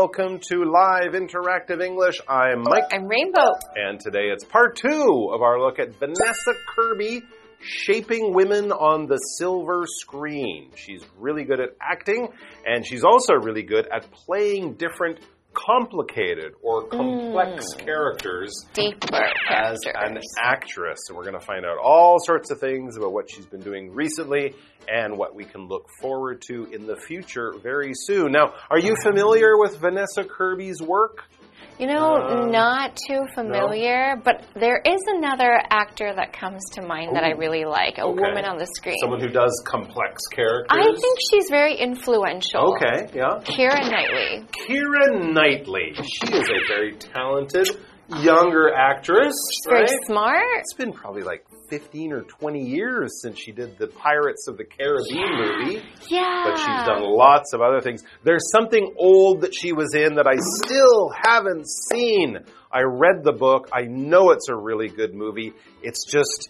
Welcome to Live Interactive English. I'm Mike. I'm Rainbow. And today it's part two of our look at Vanessa Kirby shaping women on the silver screen. She's really good at acting, and she's also really good at playing different complicated or complex Mm. characters Deeper as characters. an actress. And we're going to find out all sorts of things about what she's been doing recently and what we can look forward to in the future very soon. Now, are you familiar with Vanessa Kirby's work? You know, Uh, not too familiar, but there is another actor that comes to mind that I really like. A Okay. woman on the screen. Someone who does complex characters? I think she's very influential. Okay, yeah. Keira Knightley. Keira Knightley. She is a very talented younger actress. She's very right? smart. It's been probably like 15 or 20 years since she did the Pirates of the Caribbean movie. Yeah. but she's done lots of other things. There's something old that she was in that I still haven't seen. I read the book. I know it's a really good movie. It's just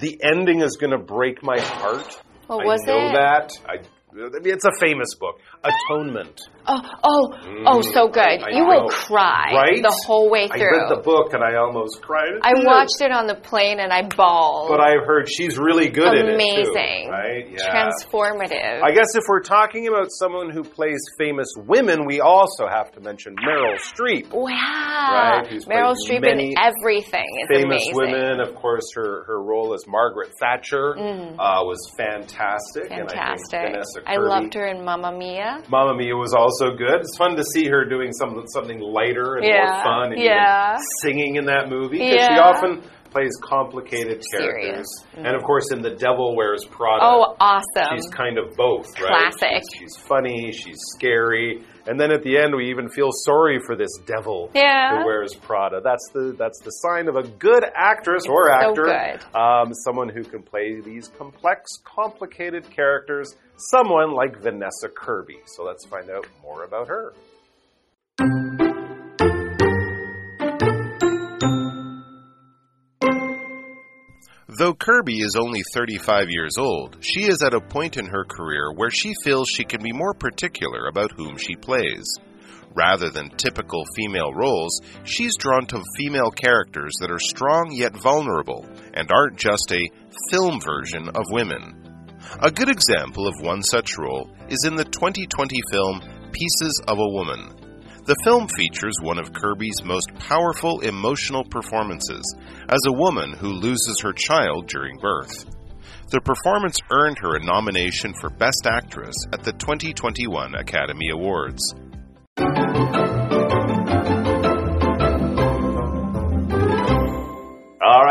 the ending is going to break my heart. What was I know it? that. I, I it's a famous book, Atonement. Oh, oh, oh, so good. Mm, I you will cry Right? the whole way through. I read the book and I almost cried. I watched it on the plane and I bawled. but I've heard she's really good in it too. Amazing. Right? Yeah. Transformative. I guess if we're talking about someone who plays famous women, we also have to mention Meryl Streep. wow. Right, who's Meryl Streep in everything famous amazing. women. Of course, her, her role as Margaret Thatcher uh, was fantastic. Mm. Fantastic. And I, I loved her in Mamma Mia. Mamma Mia was also good. It's fun to see her doing some, something lighter and more fun and yeah. singing in that movie. Because she often plays complicated characters. And of course, in The Devil Wears Prada. Oh, awesome. She's kind of both, right? Classic. She's, she's funny, she's scary, and then at the end we even feel sorry for this devil Yeah. who wears Prada. That's the that's the sign of a good actress or so actor, good. Um, someone who can play these complex, complicated characters. Someone like Vanessa Kirby. So let's find out more about her. Though Kirby is only 35 years old, she is at a point in her career where she feels she can be more particular about whom she plays. Rather than typical female roles, she's drawn to female characters that are strong yet vulnerable and aren't just a film version of women. A good example of one such role is in the 2020 film Pieces of a Woman. The film features one of Kirby's most powerful emotional performances as a woman who loses her child during birth. The performance earned her a nomination for Best Actress at the 2021 Academy Awards.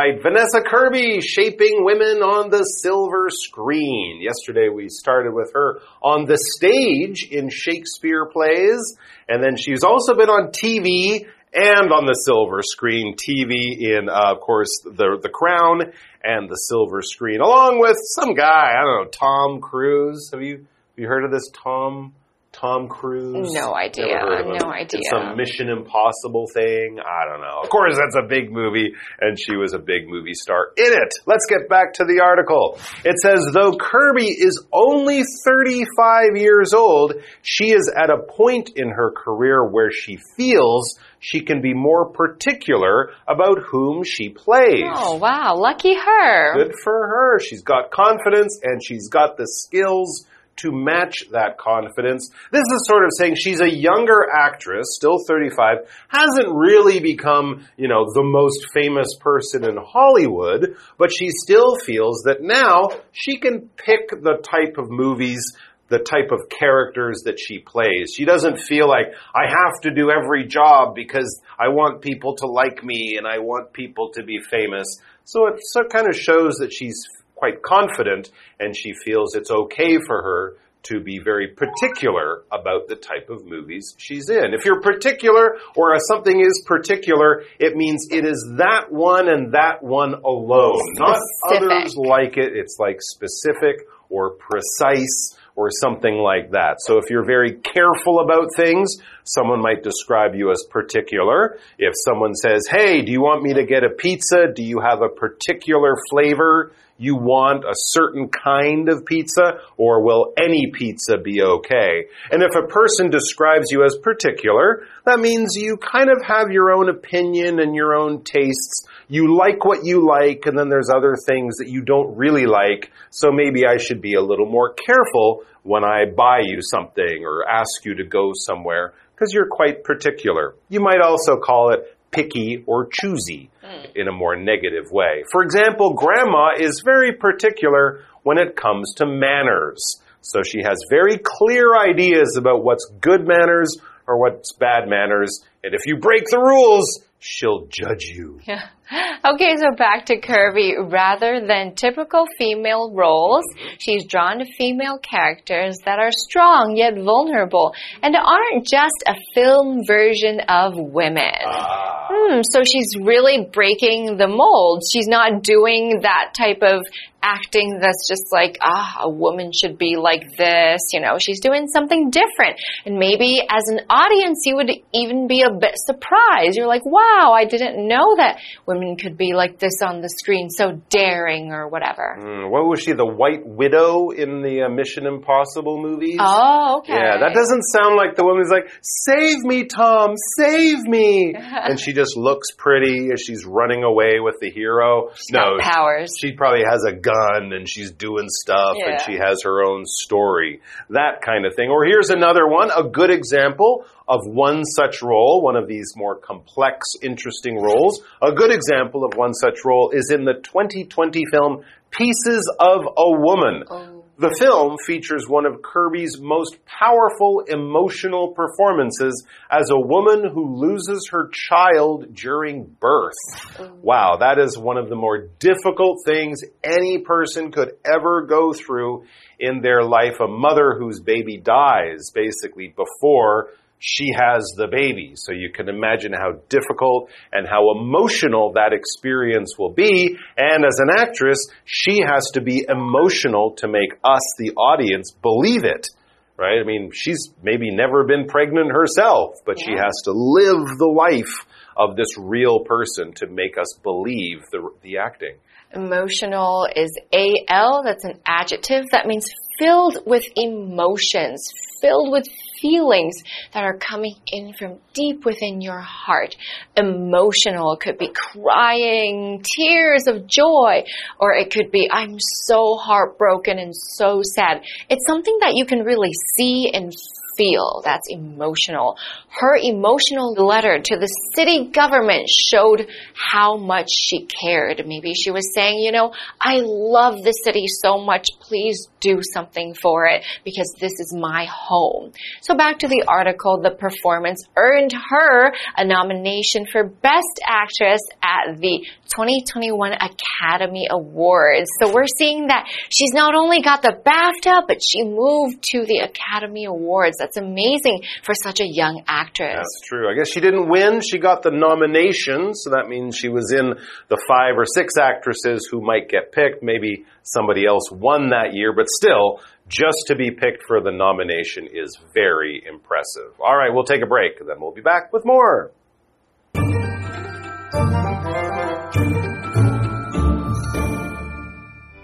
Right, Vanessa Kirby shaping women on the silver screen. Yesterday we started with her on the stage in Shakespeare plays, and then she's also been on TV and on the silver screen. TV in, uh, of course, the the Crown and the silver screen, along with some guy I don't know, Tom Cruise. Have you have you heard of this Tom? Tom Cruise? No idea. Never heard of him. No idea. some Mission Impossible thing. I don't know. Of course, that's a big movie, and she was a big movie star in it. Let's get back to the article. It says, though Kirby is only 35 years old, she is at a point in her career where she feels she can be more particular about whom she plays. Oh, wow. Lucky her. Good for her. She's got confidence and she's got the skills to match that confidence. This is sort of saying she's a younger actress, still 35, hasn't really become, you know, the most famous person in Hollywood, but she still feels that now she can pick the type of movies the type of characters that she plays. She doesn't feel like I have to do every job because I want people to like me and I want people to be famous. So it so it kind of shows that she's quite confident and she feels it's okay for her to be very particular about the type of movies she's in. If you're particular or if something is particular, it means it is that one and that one alone, not others like it. It's like specific or precise or something like that. So if you're very careful about things, Someone might describe you as particular. If someone says, Hey, do you want me to get a pizza? Do you have a particular flavor? You want a certain kind of pizza, or will any pizza be okay? And if a person describes you as particular, that means you kind of have your own opinion and your own tastes. You like what you like, and then there's other things that you don't really like, so maybe I should be a little more careful when I buy you something or ask you to go somewhere because you're quite particular. You might also call it picky or choosy hmm. in a more negative way. For example, grandma is very particular when it comes to manners. So she has very clear ideas about what's good manners or what's bad manners. And if you break the rules, she'll judge you. Yeah. Okay, so back to Kirby. Rather than typical female roles, she's drawn to female characters that are strong yet vulnerable and aren't just a film version of women. Ah. Hmm, so she's really breaking the mold. She's not doing that type of acting that's just like, ah, a woman should be like this. You know, she's doing something different. And maybe as an audience, you would even be a bit surprised. You're like, wow, I didn't know that women could be like this on the screen, so daring or whatever. Mm, what was she, the White Widow in the uh, Mission Impossible movies? Oh, okay. Yeah, that doesn't sound like the woman's like, save me, Tom, save me. and she just looks pretty as she's running away with the hero. no, got powers. She probably has a gun and she's doing stuff and she has her own story. That kind of thing. Or here's another one, a good example of one such role, one of these more complex, interesting roles. A good example of one such role is in the 2020 film Pieces of a Woman. Oh. The film features one of Kirby's most powerful emotional performances as a woman who loses her child during birth. Oh. Wow, that is one of the more difficult things any person could ever go through in their life. A mother whose baby dies basically before she has the baby. So you can imagine how difficult and how emotional that experience will be. And as an actress, she has to be emotional to make us, the audience, believe it. Right? I mean, she's maybe never been pregnant herself, but she has to live the life of this real person to make us believe the, the acting. Emotional is AL. That's an adjective. That means filled with emotions, filled with feelings that are coming in from deep within your heart. Emotional it could be crying, tears of joy, or it could be, I'm so heartbroken and so sad. It's something that you can really see and feel. That's emotional. Her emotional letter to the city government showed how much she cared. Maybe she was saying, you know, I love the city so much. Please do something for it because this is my home. So back to the article, the performance earned her a nomination for Best Actress at the 2021 Academy Awards. So we're seeing that she's not only got the BAFTA, but she moved to the Academy Awards. That's amazing for such a young actress. That's true. I guess she didn't win. She got the nomination, so that means she was in the five or six actresses who might get picked. Maybe somebody else won that year, but still, just to be picked for the nomination is very impressive. All right, we'll take a break, and then we'll be back with more.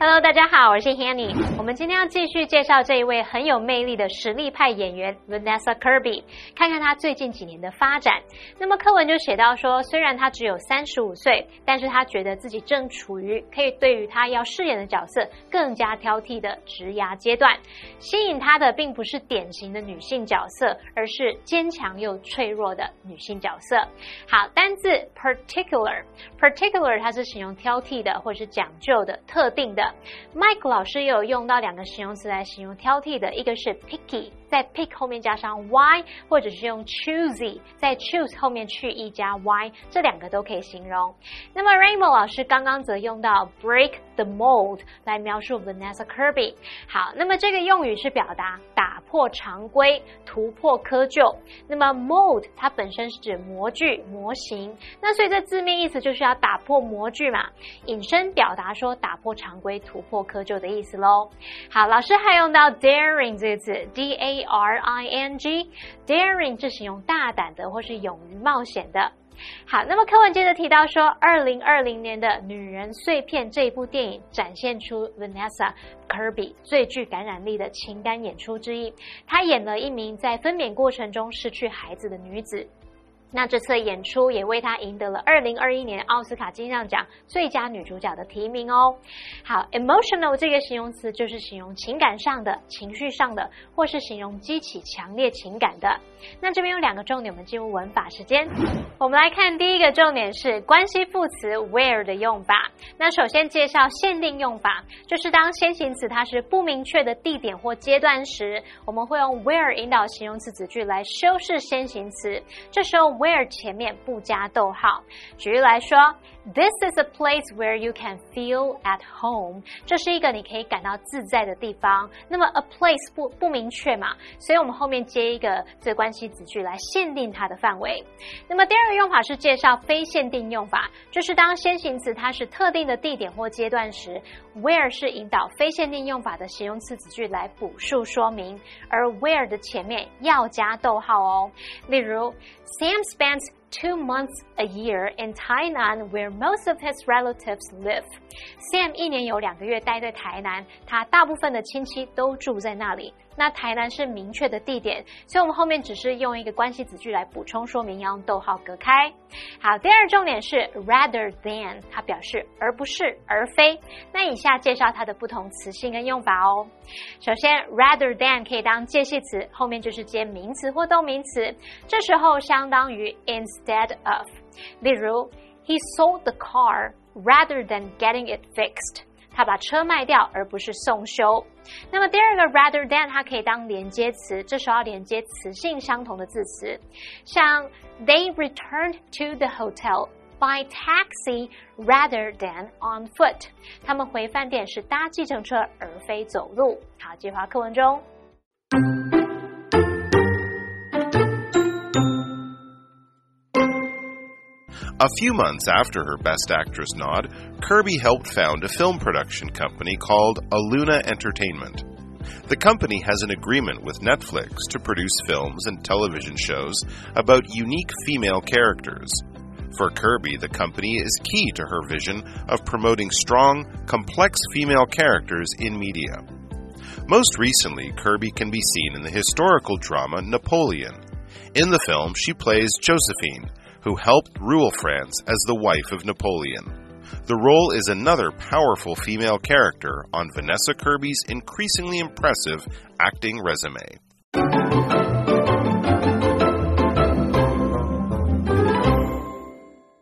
Hello，大家好，我是 Hanny。我们今天要继续介绍这一位很有魅力的实力派演员 Vanessa Kirby，看看她最近几年的发展。那么课文就写到说，虽然她只有三十五岁，但是她觉得自己正处于可以对于她要饰演的角色更加挑剔的职涯阶段。吸引她的并不是典型的女性角色，而是坚强又脆弱的女性角色。好，单字 particular，particular 它是形容挑剔的或是讲究的、特定的。Mike 老师也有用到两个形容词来形容挑剔的，一个是 picky，在 pick 后面加上 y，或者是用 choosy，在 choose 后面去 e 加 y，这两个都可以形容。那么 Rainbow 老师刚刚则用到 break the mold 来描述 Vanessa Kirby。好，那么这个用语是表达打破常规、突破窠臼。那么 mold 它本身是指模具、模型，那所以这字面意思就是要打破模具嘛，引申表达说打破常规、突破窠臼的意思喽。好，老师还用到 daring 这个字，d a D R I N G。Daring 是形容大胆的或是勇于冒险的。好，那么课文接着提到说，二零二零年的《女人碎片》这一部电影展现出 Vanessa Kirby 最具感染力的情感演出之一。她演了一名在分娩过程中失去孩子的女子。那这次演出也为她赢得了二零二一年奥斯卡金像奖最佳女主角的提名哦。好，emotional 这个形容词就是形容情感上的、情绪上的，或是形容激起强烈情感的。那这边有两个重点，我们进入文法时间。我们来看第一个重点是关系副词 where 的用法。那首先介绍限定用法，就是当先行词它是不明确的地点或阶段时，我们会用 where 引导形容词子句来修饰先行词。这时候 where 前面不加逗号。举例来说，This is a place where you can feel at home。这是一个你可以感到自在的地方。那么 a place 不不明确嘛，所以我们后面接一个这关系子句来限定它的范围。那么第二个用法是介绍非限定用法，就是当先行词它是特定的地点或阶段时，where 是引导非限定用法的形容词子句来补述说明，而 where 的前面要加逗号哦。例如。Sam spends two months a year in Tainan, where most of his relatives live. Sam 一年有两个月待在台南，他大部分的亲戚都住在那里。那台南是明确的地点，所以我们后面只是用一个关系子句来补充说明，要用逗号隔开。好，第二重点是 rather than，它表示而不是而非。那以下介绍它的不同词性跟用法哦。首先，rather than 可以当介系词，后面就是接名词或动名词，这时候相当于 in instead of。例如，He sold the car rather than getting it fixed。他把车卖掉，而不是送修。那么第二个 rather than 它可以当连接词，这时候要连接词性相同的字词，像 They returned to the hotel by taxi rather than on foot。他们回饭店是搭计程车而非走路。好，计划课文中。 A few months after her Best Actress nod, Kirby helped found a film production company called Aluna Entertainment. The company has an agreement with Netflix to produce films and television shows about unique female characters. For Kirby, the company is key to her vision of promoting strong, complex female characters in media. Most recently, Kirby can be seen in the historical drama Napoleon. In the film, she plays Josephine, who helped rule France as the wife of Napoleon. The role is another powerful female character on Vanessa Kirby's increasingly impressive acting resume.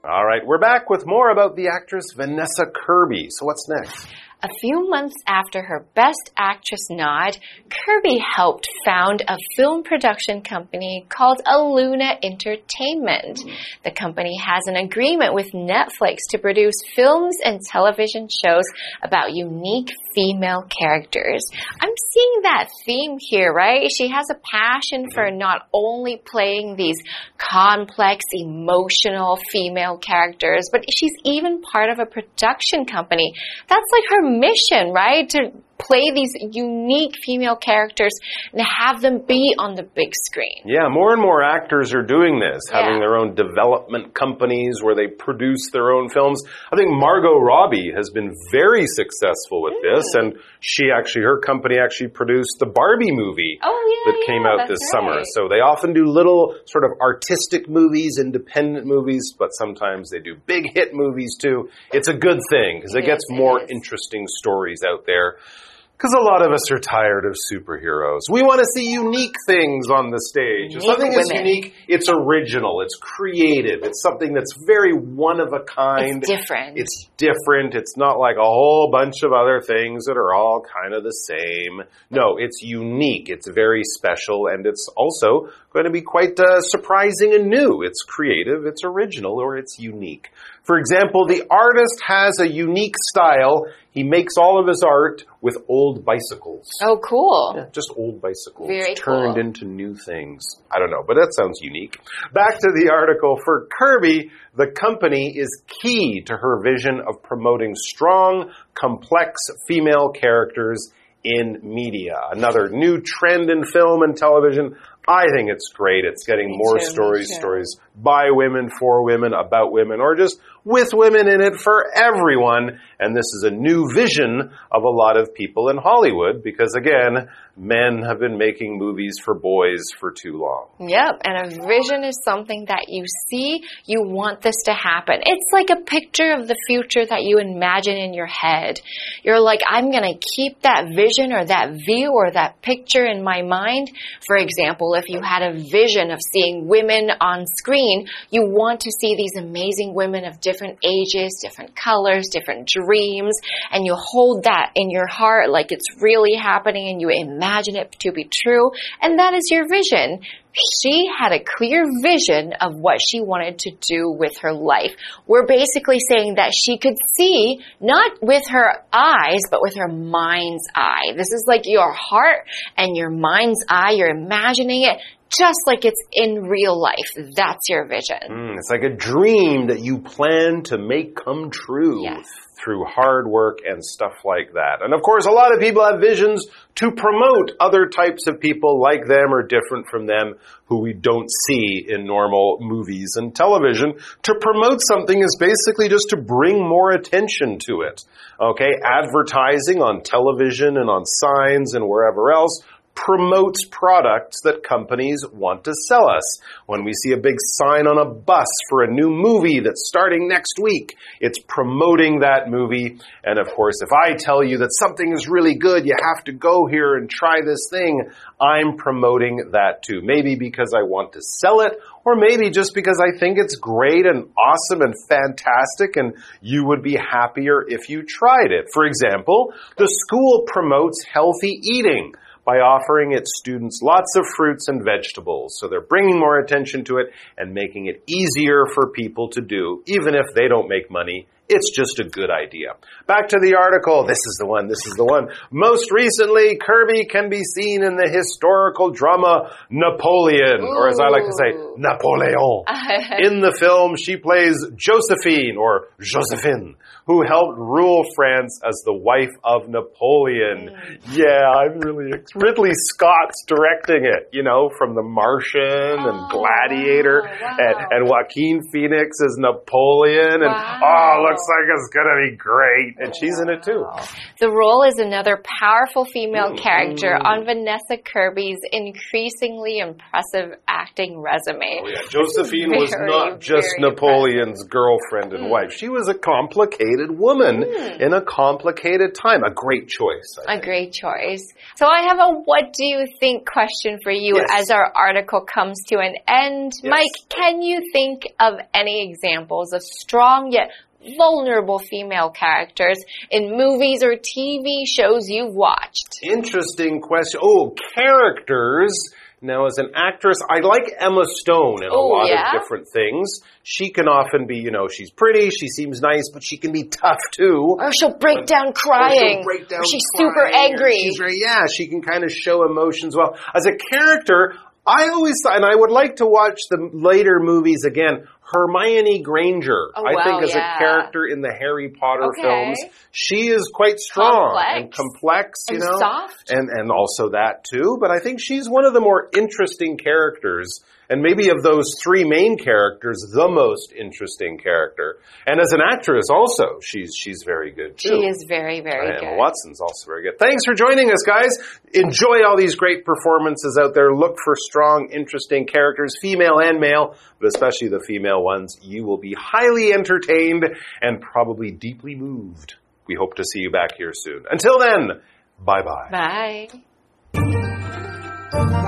All right, we're back with more about the actress Vanessa Kirby. So, what's next? A few months after her Best Actress nod, Kirby helped found a film production company called Aluna Entertainment. Mm-hmm. The company has an agreement with Netflix to produce films and television shows about unique female characters. I'm seeing that theme here, right? She has a passion for mm-hmm. not only playing these complex, emotional female characters, but she's even part of a production company. That's like her mission, right? To play these unique female characters and have them be on the big screen. Yeah, more and more actors are doing this, having yeah. their own development companies where they produce their own films. I think Margot Robbie has been very successful with mm. this, and she actually, her company actually produced the Barbie movie oh, yeah, that came yeah, out this right. summer. So they often do little sort of artistic movies, independent movies, but sometimes they do big hit movies too. It's a good thing because it, it gets more interesting stories out there. Because a lot of us are tired of superheroes. We want to see unique things on the stage. If something women. is unique, it's original, it's creative, it's something that's very one of a kind. It's different. It's different. It's not like a whole bunch of other things that are all kind of the same. No, it's unique, it's very special, and it's also going to be quite uh, surprising and new. It's creative, it's original, or it's unique. For example, the artist has a unique style. He makes all of his art with old bicycles. Oh, cool. Yeah, just old bicycles Very turned cool. into new things. I don't know, but that sounds unique. Back to the article. For Kirby, the company is key to her vision of promoting strong, complex female characters in media. Another new trend in film and television. I think it's great. It's getting Me more too, stories, stories by women, for women, about women, or just with women in it for everyone. And this is a new vision of a lot of people in Hollywood because again, men have been making movies for boys for too long. Yep, and a vision is something that you see, you want this to happen. It's like a picture of the future that you imagine in your head. You're like, I'm gonna keep that vision or that view or that picture in my mind. For example, if you had a vision of seeing women on screen, you want to see these amazing women of different ages, different colors, different dreams, and you hold that in your heart like it's really happening and you imagine it to be true, and that is your vision. She had a clear vision of what she wanted to do with her life. We're basically saying that she could see not with her eyes, but with her mind's eye. This is like your heart and your mind's eye. You're imagining it just like it's in real life. That's your vision. Mm, it's like a dream that you plan to make come true. Yes. Through hard work and stuff like that. And of course, a lot of people have visions to promote other types of people like them or different from them who we don't see in normal movies and television. To promote something is basically just to bring more attention to it. Okay? Advertising on television and on signs and wherever else promotes products that companies want to sell us. When we see a big sign on a bus for a new movie that's starting next week, it's promoting that movie. And of course, if I tell you that something is really good, you have to go here and try this thing, I'm promoting that too. Maybe because I want to sell it, or maybe just because I think it's great and awesome and fantastic and you would be happier if you tried it. For example, the school promotes healthy eating by offering its students lots of fruits and vegetables. So they're bringing more attention to it and making it easier for people to do, even if they don't make money. It's just a good idea. Back to the article. This is the one. This is the one. Most recently, Kirby can be seen in the historical drama Napoleon, or as I like to say, Napoleon. In the film, she plays Josephine, or Josephine, who helped rule France as the wife of Napoleon. Mm. Yeah, I'm really, Ridley Scott's directing it, you know, from The Martian and Oh, Gladiator, wow, and, wow. and Joaquin Phoenix as Napoleon, and Wow. oh, looks like it's gonna be great, and she's in it too. The role is another powerful female Mm, character mm. on Vanessa Kirby's increasingly impressive acting resume. Oh, yeah. Josephine was not just very Napoleon's girlfriend and wife. She was a complicated woman in a complicated time. A great choice. I A think. great choice. So I have a what do you think question for you Yes. as our article comes to an end. Yes. Mike, can you think of any examples of strong yet vulnerable female characters in movies or TV shows you've watched? Interesting question. Oh, characters. Now, as an actress, I like Emma Stone in a Oh, lot yeah? of different things. She can often be, you know, she's pretty, she seems nice, but she can be tough too. Or she'll break down oh, Or crying. break down she's crying, super angry. She's very, yeah, she can kind of show emotions well. As a character, I always and I would like to watch the later movies again. Hermione Granger, Oh, I think, as yeah. a character in the Harry Potter Okay. films, she is quite strong and Complex. complex, you And know, soft. and and also that too. But I think she's one of the more interesting characters, and maybe of those three main characters, the most interesting character. And as an actress, also, she's she's very good too. She is very, very And good. Watson's also very good. Thanks for joining us, guys. Enjoy all these great performances out there. Look for strong, interesting characters, female and male, but especially the female ones. You will be highly entertained and probably deeply moved. We hope to see you back here soon. Until then, bye bye bye.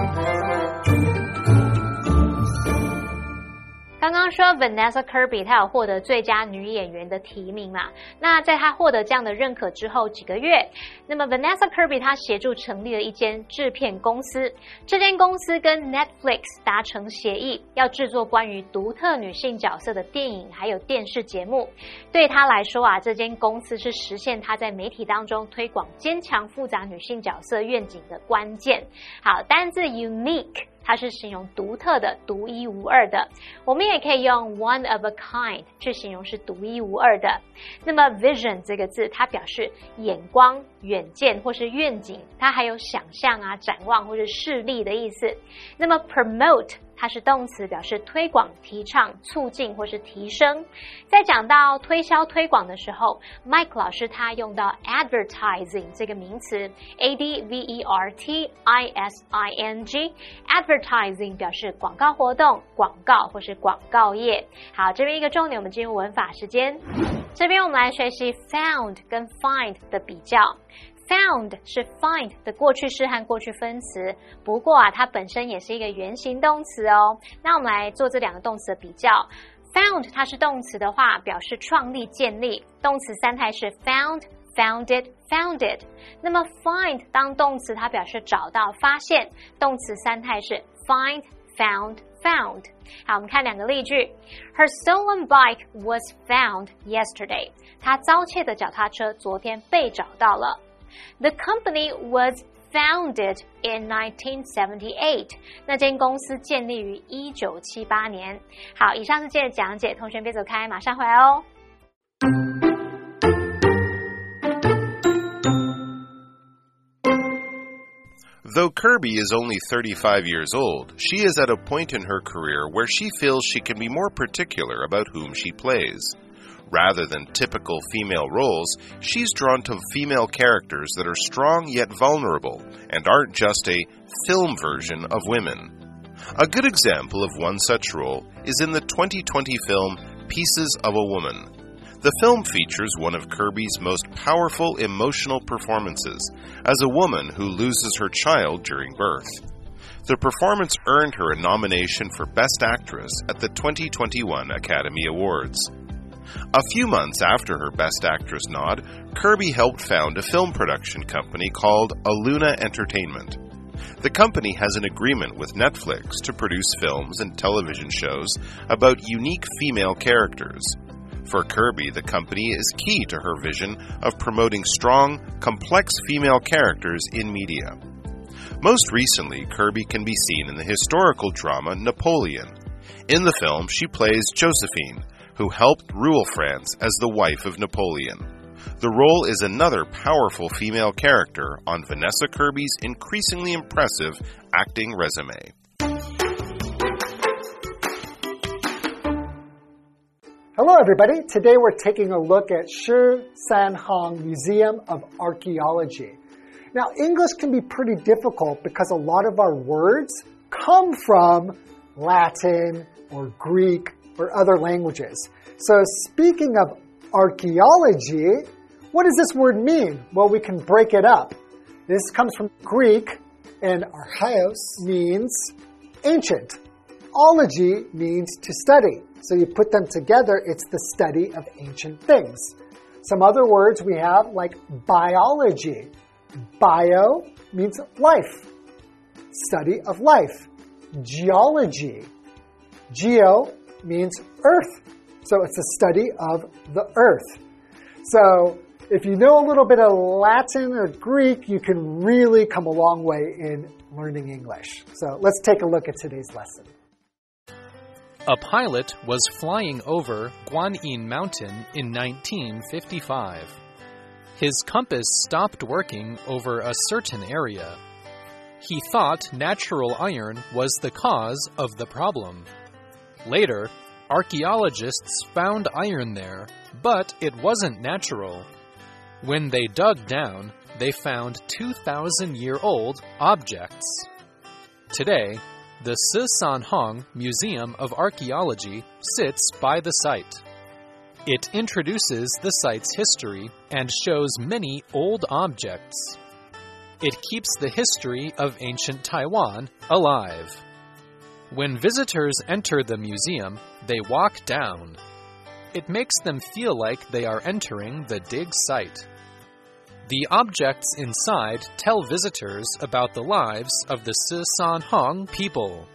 刚刚说 Vanessa Kirby 她有获得最佳女演员的提名嘛？那在她获得这样的认可之后几个月，那么 Vanessa Kirby 她协助成立了一间制片公司，这间公司跟 Netflix 达成协议，要制作关于独特女性角色的电影还有电视节目。对她来说啊，这间公司是实现她在媒体当中推广坚强复杂女性角色愿景的关键。好，单字 unique。它是形容独特的、独一无二的。我们也可以用 one of a kind 去形容是独一无二的。那么 vision 这个字，它表示眼光、远见或是愿景，它还有想象啊、展望或是视力的意思。那么 promote。它是动词，表示推广、提倡、促进或是提升。在讲到推销、推广的时候，Mike 老师他用到 advertising 这个名词，a d v e r t i s i n g。advertising 表示广告活动、广告或是广告业。好，这边一个重点，我们进入文法时间。这边我们来学习 found 跟 find 的比较。Found 是 find 的过去式和过去分词，不过啊，它本身也是一个原形动词哦。那我们来做这两个动词的比较。Found 它是动词的话，表示创立、建立，动词三态是 found、founded、founded。那么 find 当动词，它表示找到、发现，动词三态是 find、found、found。好，我们看两个例句。Her stolen bike was found yesterday。她遭窃的脚踏车昨天被找到了。The company was founded in 1978. 那间公司建立于一九七八年。好，以上是今天的讲解，同学别走开，马上回来哦。Though Kirby is only 35 years old, she is at a point in her career where she feels she can be more particular about whom she plays. Rather than typical female roles, she's drawn to female characters that are strong yet vulnerable and aren't just a film version of women. A good example of one such role is in the 2020 film Pieces of a Woman. The film features one of Kirby's most powerful emotional performances as a woman who loses her child during birth. The performance earned her a nomination for Best Actress at the 2021 Academy Awards. A few months after her Best Actress nod, Kirby helped found a film production company called Aluna Entertainment. The company has an agreement with Netflix to produce films and television shows about unique female characters. For Kirby, the company is key to her vision of promoting strong, complex female characters in media. Most recently, Kirby can be seen in the historical drama Napoleon. In the film, she plays Josephine, who helped rule France as the wife of Napoleon. The role is another powerful female character on Vanessa Kirby's increasingly impressive acting resume. Hello, everybody. Today we're taking a look at Shi San Hong Museum of Archaeology. Now, English can be pretty difficult because a lot of our words come from Latin or Greek or other languages. So, speaking of archaeology, what does this word mean? Well, we can break it up. This comes from Greek, and archaios means ancient. Ology means to study. So you put them together, it's the study of ancient things. Some other words we have like biology. Bio means life, study of life. Geology. Geo means earth. So it's a study of the earth. So if you know a little bit of Latin or Greek, you can really come a long way in learning English. So let's take a look at today's lesson. A pilot was flying over Guanyin Mountain in 1955. His compass stopped working over a certain area. He thought natural iron was the cause of the problem. Later, archaeologists found iron there, but it wasn't natural. When they dug down, they found 2,000 year old objects. Today, the Shihsanhang Museum of Archaeology sits by the site. It introduces the site's history and shows many old objects. It keeps the history of ancient Taiwan alive. When visitors enter the museum, they walk down. It makes them feel like they are entering the dig site. The objects inside tell visitors about the lives of the Shihsanhang people.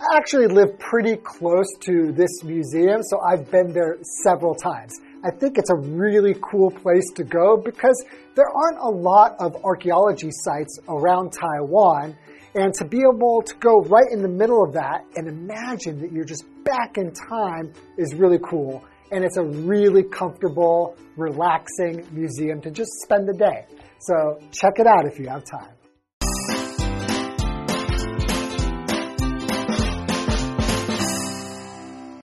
I actually live pretty close to this museum, so I've been there several times. I think it's a really cool place to go because there aren't a lot of archaeology sites around Taiwan. And to be able to go right in the middle of that and imagine that you're just back in time is really cool. And it's a really comfortable, relaxing museum to just spend the day. So check it out if you have time.